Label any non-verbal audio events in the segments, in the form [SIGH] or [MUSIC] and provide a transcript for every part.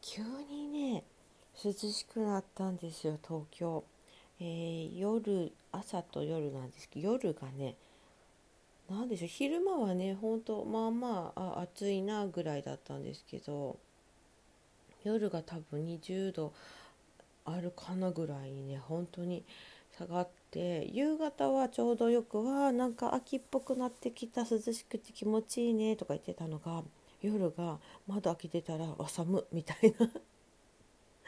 急にね涼しくなったんですよ東京、えー、夜朝と夜なんですけど夜がね何でしょう昼間はねほんとまあまああ暑いなぐらいだったんですけど夜が多分20度あるかなぐらいにね本当に下がって夕方はちょうどよくはなんか秋っぽくなってきた涼しくて気持ちいいねとか言ってたのが夜が窓開けてたらあ寒みたいな。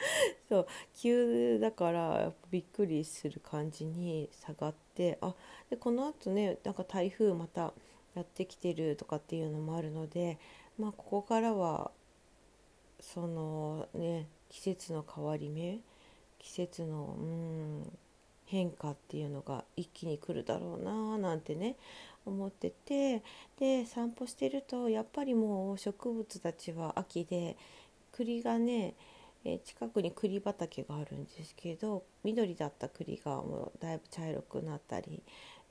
[LAUGHS] そう急だからびっくりする感じに下がってあでこのあとねなんか台風またやってきてるとかっていうのもあるのでまあここからはそのね季節の変わり目季節のうん変化っていうのが一気に来るだろうななんてね思っててで散歩してるとやっぱりもう植物たちは秋で栗がねえ近くに栗畑があるんですけど緑だった栗がもうだいぶ茶色くなったり、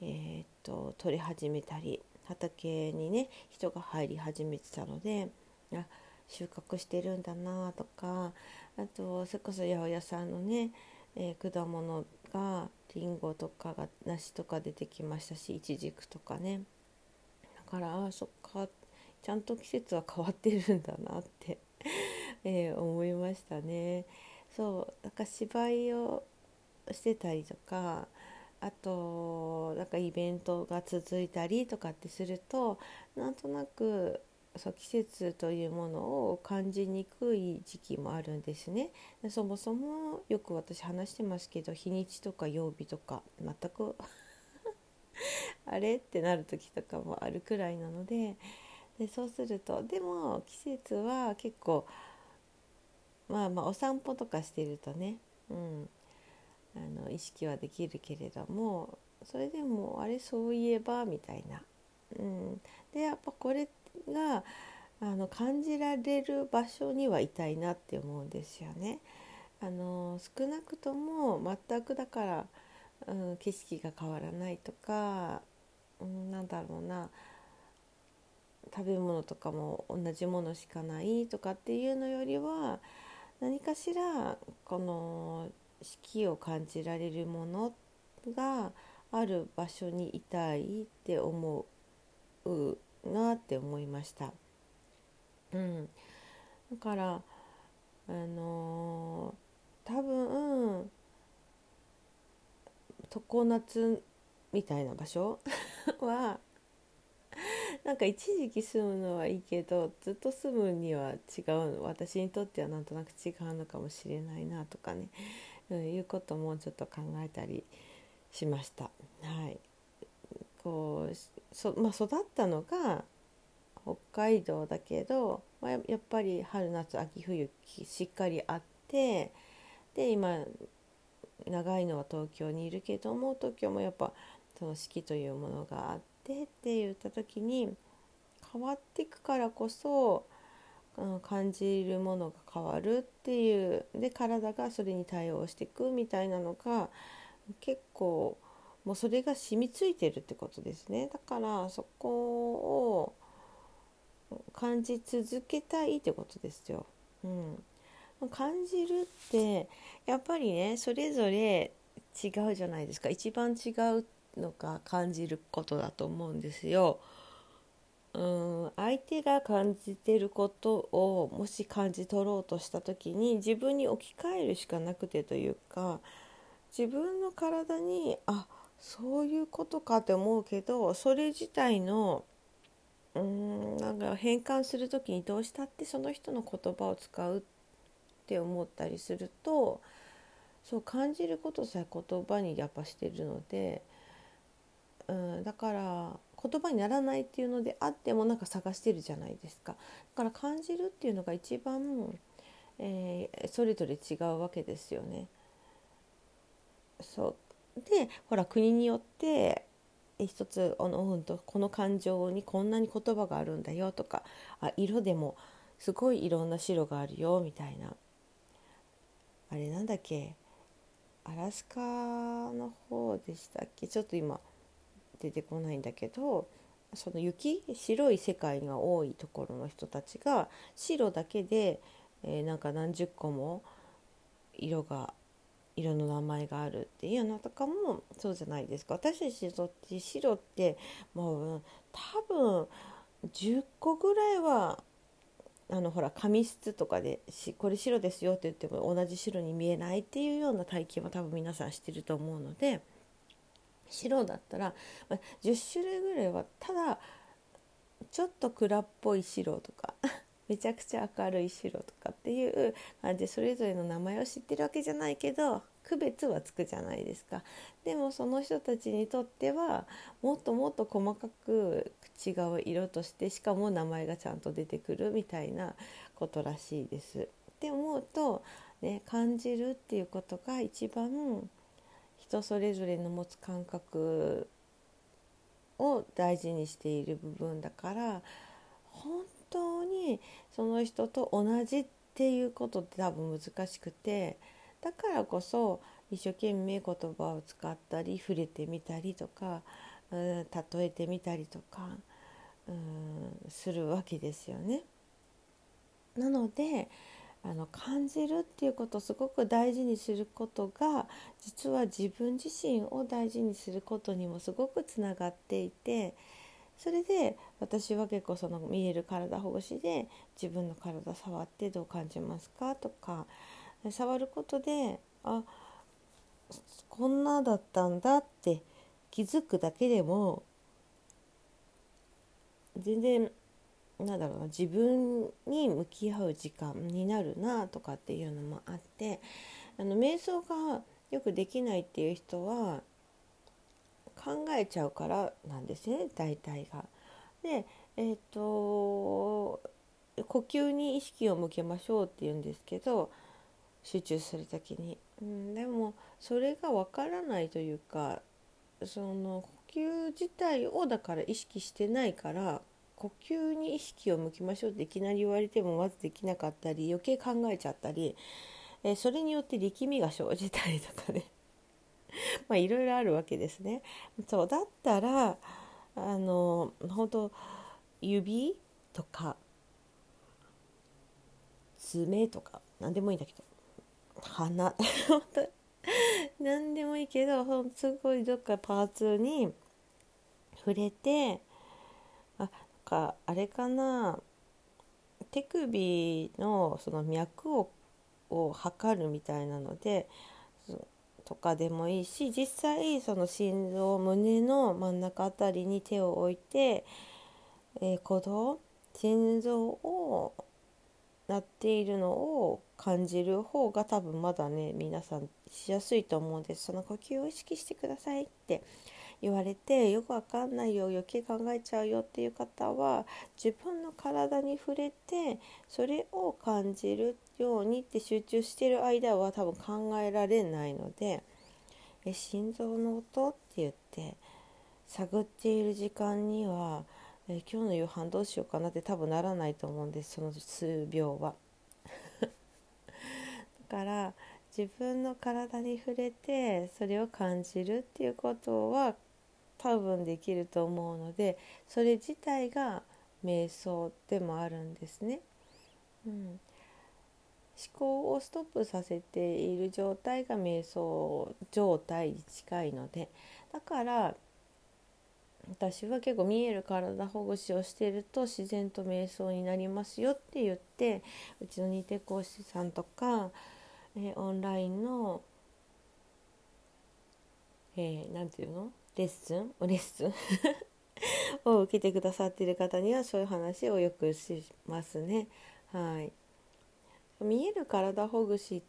えー、っと取り始めたり畑にね人が入り始めてたのであ収穫してるんだなとかあとそれこそ八百屋さんのね、えー、果物がりんごとかが梨とか出てきましたしいちじくとかねだからあそっかちゃんと季節は変わってるんだなって [LAUGHS] えー、思いましたね。そうなんか芝居をしてたりとかあとなんかイベントが続いたりとかってするとなんとなくそう季節というものを感じにくい時期もあるんですね。そもそもよく私話してますけど日にちとか曜日とか全く [LAUGHS] あれってなる時とかもあるくらいなのででそうするとでも季節は結構まあまあお散歩とかしてるとね、うん、あの意識はできるけれどもそれでもあれそういえばみたいな。うん、でやっぱこれがあの感じられる場所にはいたいなって思うんですよね。あの少なくとも全くだから、うん、景色が変わらないとか、うん、なんだろうな食べ物とかも同じものしかないとかっていうのよりは何かしらこの四季を感じられるものがある場所にいたいって思うなって思いました。うん、だからあのー、多分常夏みたいな場所 [LAUGHS] はなんか一時期住むのはいいけどずっと住むには違う私にとってはなんとなく違うのかもしれないなとかね、うん、いうこともちょっと考えたりしました。はいこうそまあ、育ったのが北海道だけど、まあ、やっぱり春夏秋冬しっかりあってで今長いのは東京にいるけども東京もやっぱその四季というものがあってって言った時に変わっていくからこそ、うん、感じるものが変わるっていうで体がそれに対応していくみたいなのが結構もうそれが染みついてるってことですねだからそこを感じ続けたいってことですよ。うん、感じるってやっぱりねそれぞれ違うじゃないですか一番違うのが感じることだと思うんですよ。うん相手が感じてることをもし感じ取ろうとした時に自分に置き換えるしかなくてというか自分の体にあっそういうことかって思うけどそれ自体のうんなんか変換する時にどうしたってその人の言葉を使うって思ったりするとそう感じることさえ言葉にやっぱしてるので。うん、だから言葉にならないっていうのであってもなんか探してるじゃないですかだから感じるっていうのが一番、えー、それぞれ違うわけですよね。そうでほら国によって一つあの、うん、とこの感情にこんなに言葉があるんだよとかあ色でもすごいいろんな白があるよみたいな。あれなんだっけ？アラスカの方でしたっけ？ちょっと今出てこないんだけどその雪白い世界が多いところの人たちが白だけで、えー、なんか何十個も色が色の名前があるっていうのとかもそうじゃないですか。私たちにとって白ってもう多分10個ぐらいはあのほら紙質とかでしこれ白ですよって言っても同じ白に見えないっていうような体験は多分皆さんしてると思うので白だったら、10種類ぐらいはただちょっと暗っぽい白とかめちゃくちゃ明るい白とかっていう感じそれぞれの名前を知ってるわけじゃないけど区別はつくじゃないですかでもその人たちにとってはもっともっと細かく違う色としてしかも名前がちゃんと出てくるみたいなことらしいです。って思うと、ね、感じるっていうことが一番人それぞれの持つ感覚を大事にしている部分だから本当にその人と同じっていうことって多分難しくてだからこそ一生懸命言葉を使ったり触れてみたりとか、例えてみたりとか、うん、するわけですよね。なのであの感じるっていうことをすごく大事にすることが実は自分自身を大事にすることにもすごくつながっていてそれで私は結構その見える体ほぐしで自分の体触ってどう感じますかとか触ることであこんなだったんだって気づくだけでも全然なんだろうな自分に向き合う時間になるなとかっていうのもあってあの瞑想がよくできないっていう人は考えちゃうからなんですね大体が。でえっ、と呼吸に意識を向けましょうっていうんですけど集中する時に、うん、でもそれがわからないというかその呼吸自体をだから意識してないから呼吸に意識を向きましょうっていきなり言われてもまずできなかったり余計考えちゃったり、えそれによって力みが生じたりとかね [LAUGHS] まあいろいろあるわけですね。そうだったらあの本当指とか爪とか何でもいいんだけど鼻 [LAUGHS] 何でもいいけどすごいどっかパーツに触れてあかあれかな手首のその脈をを測るみたいなのでとかでもいいし実際その心臓胸の真ん中あたりに手を置いて、えー、鼓動心臓を鳴っているのを感じる方が多分まだね皆さんしやすいと思うんです。その呼吸を意識してくださいって言われてよくわかんないよ余計考えちゃうよっていう方は自分の体に触れてそれを感じるようにって集中してる間は多分考えられないのでえ心臓の音って言って探っている時間にはえ今日の夕飯どうしようかなって多分ならないと思うんですその数秒は。[LAUGHS] だから自分の体に触れてそれを感じるっていうことは多分できると思うのでそれ自体が瞑想でもあるんですね。うん、思考をストップさせている状態が瞑想状態に近いのでだから私は結構見える体ほぐしをしてると自然と瞑想になりますよって言ってうちの似て講師さんとか、え、オンラインの何、えー、て言うの？レッスン [LAUGHS] レッスンを受けてくださっている方にはそういう話をよくしますね。はい、見える体ほぐしっ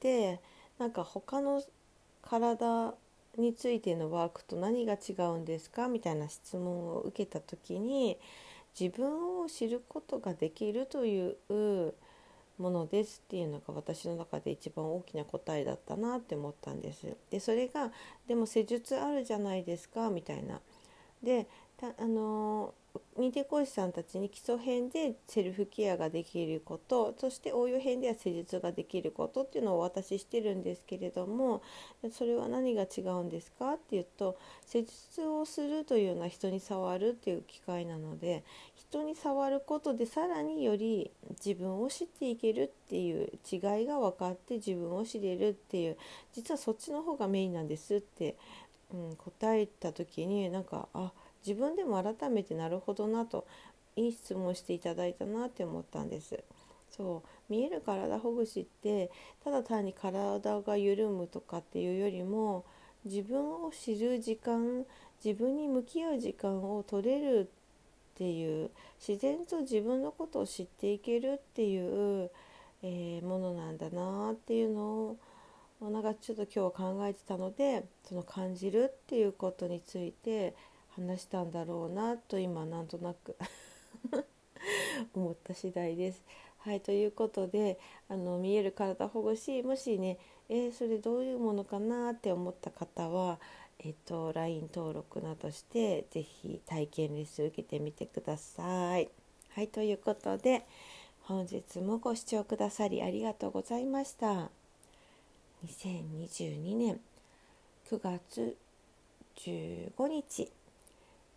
てなんか他の体についてのワークと何が違うんですか？みたいな質問を受けた時に自分を知ることができるというものですっていうのが私の中で一番大きな答えだったなって思ったんです。でそれがでも施術あるじゃないですかみたいな。であの認定講師さんたちに基礎編でセルフケアができることそして応用編では施術ができることっていうのをお渡ししてるんですけれどもそれは何が違うんですかっていうと施術をするというのは人に触るっていう機会なので人に触ることでさらにより自分を知っていけるっていう違いが分かって自分を知れるっていう実はそっちの方がメインなんですって、うん、答えた時になんかあっ自分でも改めてなるほどなといい質問していただいたなって思ったんです。そう見える体ほぐしってただ単に体が緩むとかっていうよりも自分を知る時間自分に向き合う時間を取れるっていう自然と自分のことを知っていけるっていう、えー、ものなんだなっていうのをなんかちょっと今日は考えてたのでその感じるっていうことについて話したんだろうなと今なんとなく [LAUGHS] 思った次第です。はいということであの見える体保護しもしねえー、それどういうものかなって思った方は、えっと、LINE 登録などして是非体験レッスン受けてみてください。はいということで本日もご視聴くださりありがとうございました。2022年9月15日